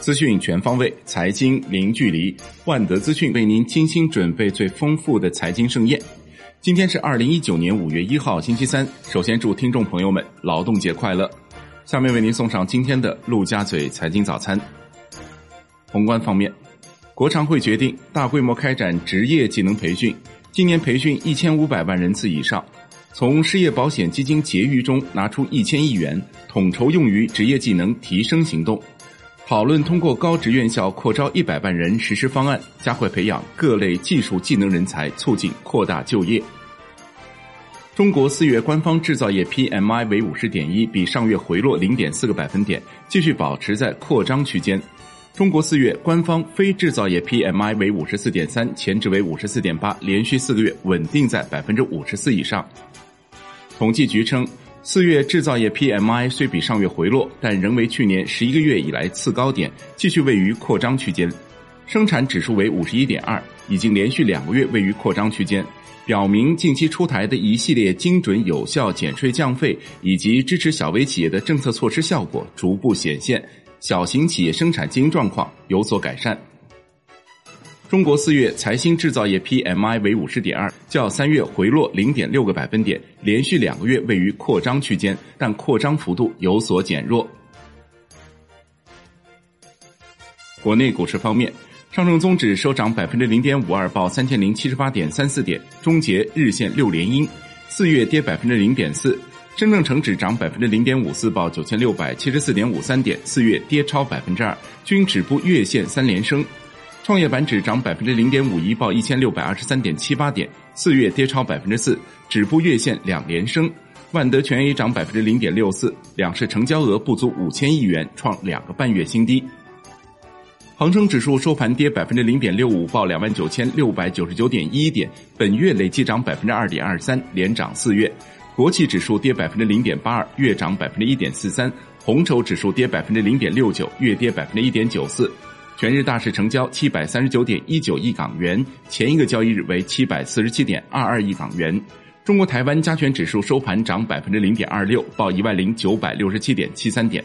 资讯全方位，财经零距离。万德资讯为您精心准备最丰富的财经盛宴。今天是二零一九年五月一号，星期三。首先祝听众朋友们劳动节快乐。下面为您送上今天的陆家嘴财经早餐。宏观方面，国常会决定大规模开展职业技能培训，今年培训一千五百万人次以上，从失业保险基金结余中拿出一千亿元，统筹用于职业技能提升行动。讨论通过高职院校扩招一百万人实施方案，加快培养各类技术技能人才，促进扩大就业。中国四月官方制造业 PMI 为五十点一，比上月回落零点四个百分点，继续保持在扩张区间。中国四月官方非制造业 PMI 为五十四点三，前值为五十四点八，连续四个月稳定在百分之五十四以上。统计局称。四月制造业 PMI 虽比上月回落，但仍为去年十一个月以来次高点，继续位于扩张区间。生产指数为五十一点二，已经连续两个月位于扩张区间，表明近期出台的一系列精准有效减税降费以及支持小微企业的政策措施效果逐步显现，小型企业生产经营状况有所改善。中国四月财新制造业 PMI 为五十点二，较三月回落零点六个百分点，连续两个月位于扩张区间，但扩张幅度有所减弱。国内股市方面，上证综指收涨百分之零点五二，报三千零七十八点三四点，终结日线六连阴。四月跌百分之零点四，深证成指涨百分之零点五四，报九千六百七十四点五三点，四月跌超百分之二，均止步月线三连升。创业板指涨百分之零点五一，报一千六百二十三点七八点，四月跌超百分之四，止步月线两连升。万德全 A 涨百分之零点六四，两市成交额不足五千亿元，创两个半月新低。恒生指数收盘跌百分之零点六五，报两万九千六百九十九点一点，本月累计涨百分之二点二三，连涨四月。国企指数跌百分之零点八二，月涨百分之一点四三。红筹指数跌百分之零点六九，月跌百分之一点九四。全日大市成交七百三十九点一九亿港元，前一个交易日为七百四十七点二二亿港元。中国台湾加权指数收盘涨百分之零点二六，报一万零九百六十七点七三点。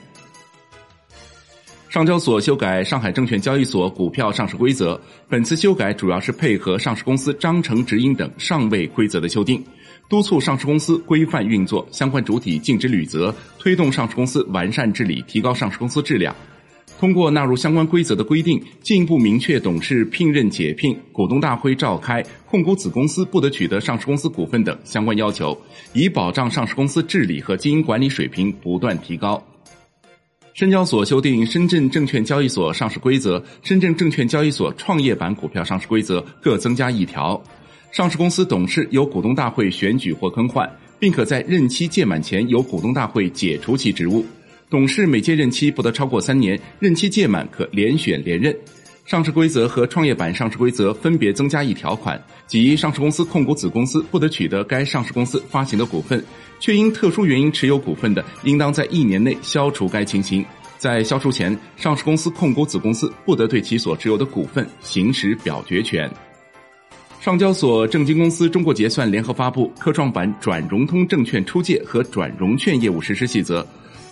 上交所修改上海证券交易所股票上市规则，本次修改主要是配合上市公司章程指引等上位规则的修订，督促上市公司规范运作，相关主体尽职履责，推动上市公司完善治理，提高上市公司质量。通过纳入相关规则的规定，进一步明确董事聘任、解聘、股东大会召开、控股子公司不得取得上市公司股份等相关要求，以保障上市公司治理和经营管理水平不断提高。深交所修订《深圳证券交易所上市规则》《深圳证券交易所创业板股票上市规则》各增加一条：上市公司董事由股东大会选举或更换，并可在任期届满前由股东大会解除其职务。董事每届任期不得超过三年，任期届满可连选连任。上市规则和创业板上市规则分别增加一条款，即上市公司控股子公司不得取得该上市公司发行的股份，却因特殊原因持有股份的，应当在一年内消除该情形。在消除前，上市公司控股子公司不得对其所持有的股份行使表决权。上交所证金公司中国结算联合发布科创板转融通证券出借和转融券业务实施细则。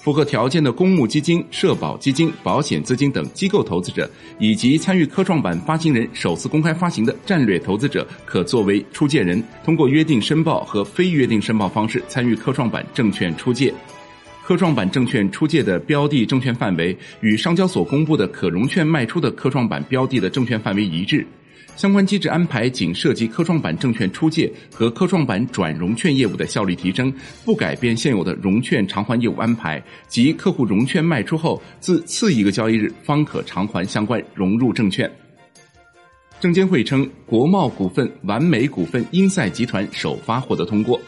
符合条件的公募基金、社保基金、保险资金等机构投资者，以及参与科创板发行人首次公开发行的战略投资者，可作为出借人，通过约定申报和非约定申报方式参与科创板证券出借。科创板证券出借的标的证券范围与上交所公布的可融券卖出的科创板标的的证券范围一致。相关机制安排仅涉及科创板证券出借和科创板转融券业务的效率提升，不改变现有的融券偿还业务安排，即客户融券卖出后，自次一个交易日方可偿还相关融入证券。证监会称，国贸股份、完美股份、英赛集团首发获得通过。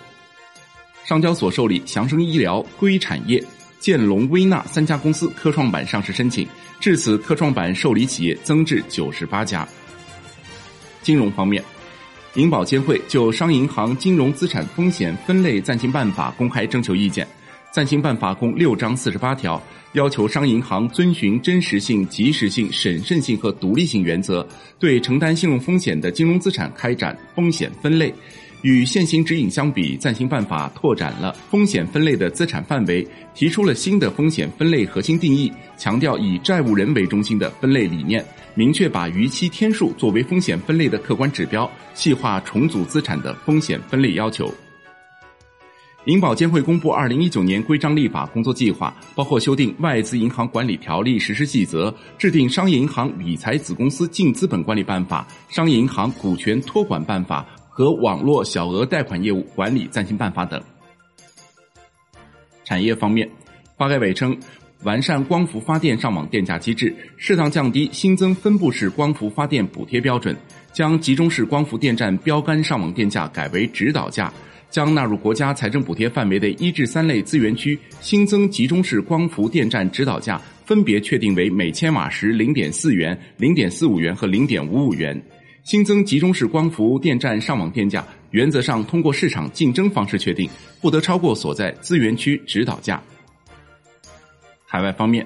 上交所受理祥生医疗、硅产业、建龙微纳三家公司科创板上市申请，至此科创板受理企业增至九十八家。金融方面，银保监会就商业银行金融资产风险分类暂行办法公开征求意见。暂行办法共六章四十八条，要求商业银行遵循真实性、及时性、审慎性和独立性原则，对承担信用风险的金融资产开展风险分类，与现行指引相比，暂行办法拓展了风险分类的资产范围，提出了新的风险分类核心定义，强调以债务人为中心的分类理念，明确把逾期天数作为风险分类的客观指标，细化重组资产的风险分类要求。银保监会公布二零一九年规章立法工作计划，包括修订《外资银行管理条例实施细则》，制定《商业银行理财子公司净资本管理办法》、《商业银行股权托管办法》和《网络小额贷款业务管理暂行办法》等。产业方面，发改委称，完善光伏发电上网电价机制，适当降低新增分布式光伏发电补贴标准，将集中式光伏电站标杆上网电价改为指导价。将纳入国家财政补贴范围的一至三类资源区新增集中式光伏电站指导价，分别确定为每千瓦时零点四元、零点四五元和零点五五元。新增集中式光伏电站上网电价，原则上通过市场竞争方式确定，不得超过所在资源区指导价。海外方面，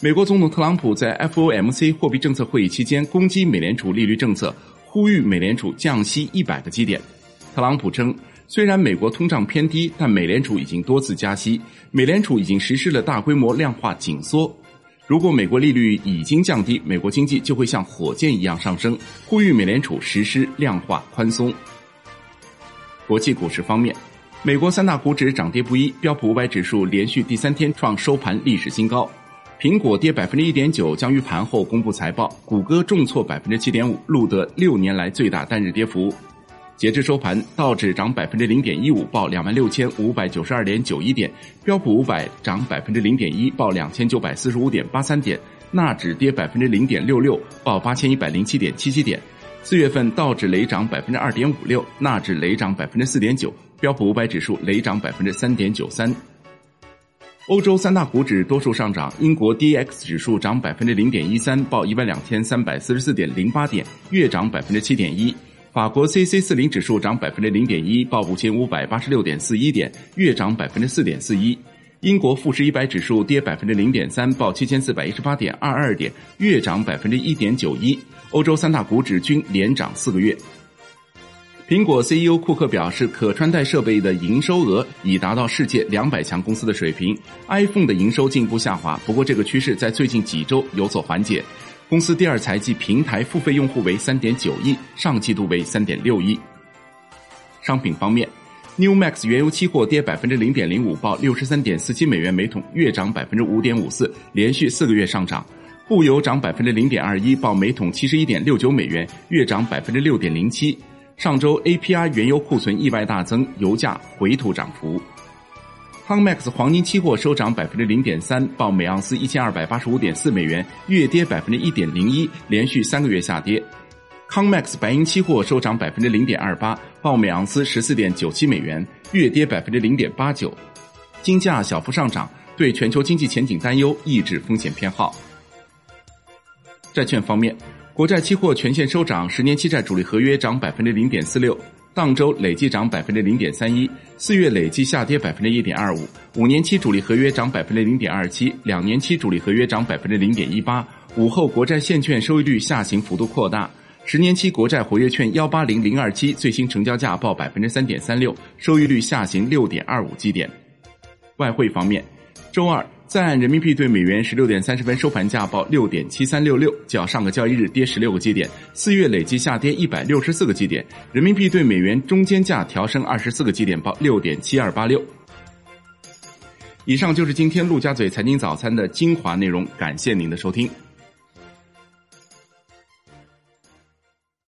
美国总统特朗普在 FOMC 货币政策会议期间攻击美联储利率政策，呼吁美联储降息一百个基点。特朗普称。虽然美国通胀偏低，但美联储已经多次加息，美联储已经实施了大规模量化紧缩。如果美国利率已经降低，美国经济就会像火箭一样上升。呼吁美联储实施量化宽松。国际股市方面，美国三大股指涨跌不一，标普五百指数连续第三天创收盘历史新高，苹果跌百分之一点九，将于盘后公布财报；谷歌重挫百分之七点五，录得六年来最大单日跌幅。截至收盘，道指涨百分之零点一五，报两万六千五百九十二点九一点；标普五百涨百分之零点一，报两千九百四十五点八三点；纳指跌百分之零点六六，报八千一百零七点七七点。四月份道指雷涨百分之二点五六，纳指雷涨百分之四点九，标普五百指数雷涨百分之三点九三。欧洲三大股指多数上涨，英国 D X 指数涨百分之零点一三，报一万两千三百四十四点零八点，月涨百分之七点一。法国 C C 四零指数涨百分之零点一，报五千五百八十六点四一点，月涨百分之四点四一。英国富时一百指数跌百分之零点三，报七千四百一十八点二二点，月涨百分之一点九一。欧洲三大股指均连涨四个月。苹果 C E O 库克表示，可穿戴设备的营收额已达到世界两百强公司的水平，iPhone 的营收进一步下滑，不过这个趋势在最近几周有所缓解。公司第二财季平台付费用户为三点九亿，上季度为三点六亿。商品方面，New Max 原油期货跌百分之零点零五，报六十三点四七美元每桶，月涨百分之五点五四，连续四个月上涨。布油涨百分之零点二一，报每桶七十一点六九美元，月涨百分之六点零七。上周，API 原油库存意外大增，油价回吐涨幅。Comex 黄金期货收涨百分之零点三，报每盎司一千二百八十五点四美元，月跌百分之一点零一，连续三个月下跌。Comex 白银期货收涨百分之零点二八，报每盎司十四点九七美元，月跌百分之零点八九。金价小幅上涨，对全球经济前景担忧，抑制风险偏好。债券方面，国债期货全线收涨，十年期债主力合约涨百分之零点四六。当周累计涨百分之零点三一，四月累计下跌百分之一点二五。五年期主力合约涨百分之零点二七，两年期主力合约涨百分之零点一八。午后国债现券收益率下行幅度扩大，十年期国债活跃券幺八零零二七最新成交价报百分之三点三六，收益率下行六点二五基点。外汇方面，周二。在岸人民币对美元十六点三十分收盘价报六点七三六六，较上个交易日跌十六个基点，四月累计下跌一百六十四个基点。人民币对美元中间价调升二十四个基点，报六点七二八六。以上就是今天陆家嘴财经早餐的精华内容，感谢您的收听。